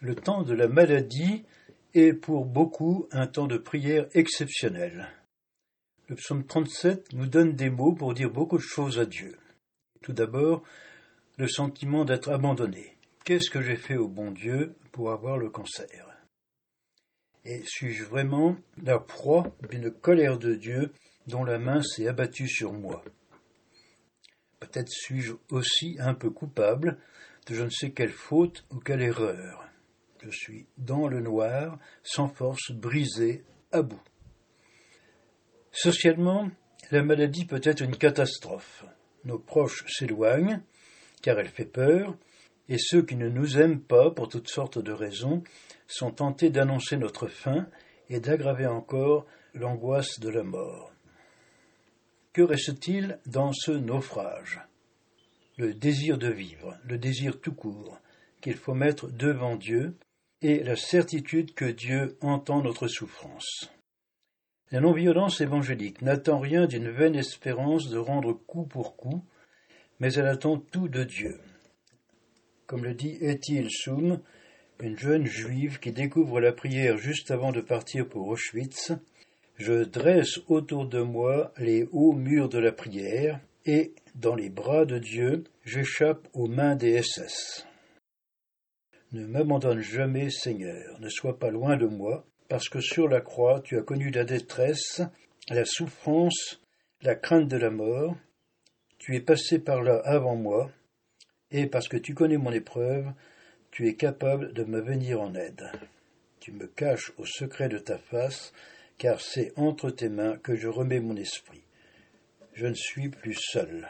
Le temps de la maladie est pour beaucoup un temps de prière exceptionnel. Le psaume 37 nous donne des mots pour dire beaucoup de choses à Dieu. Tout d'abord, le sentiment d'être abandonné. Qu'est-ce que j'ai fait au bon Dieu pour avoir le cancer? Et suis-je vraiment la proie d'une colère de Dieu dont la main s'est abattue sur moi? Peut-être suis-je aussi un peu coupable de je ne sais quelle faute ou quelle erreur. Je suis dans le noir, sans force, brisé, à bout. Socialement, la maladie peut être une catastrophe. Nos proches s'éloignent, car elle fait peur, et ceux qui ne nous aiment pas, pour toutes sortes de raisons, sont tentés d'annoncer notre fin et d'aggraver encore l'angoisse de la mort. Que reste-t-il dans ce naufrage? Le désir de vivre, le désir tout court, qu'il faut mettre devant Dieu, et la certitude que Dieu entend notre souffrance. La non-violence évangélique n'attend rien d'une vaine espérance de rendre coup pour coup, mais elle attend tout de Dieu. Comme le dit Ethel Soum, une jeune juive qui découvre la prière juste avant de partir pour Auschwitz, je dresse autour de moi les hauts murs de la prière, et, dans les bras de Dieu, j'échappe aux mains des SS. Ne m'abandonne jamais, Seigneur, ne sois pas loin de moi, parce que sur la croix tu as connu la détresse, la souffrance, la crainte de la mort, tu es passé par là avant moi, et parce que tu connais mon épreuve, tu es capable de me venir en aide. Tu me caches au secret de ta face, car c'est entre tes mains que je remets mon esprit. Je ne suis plus seul.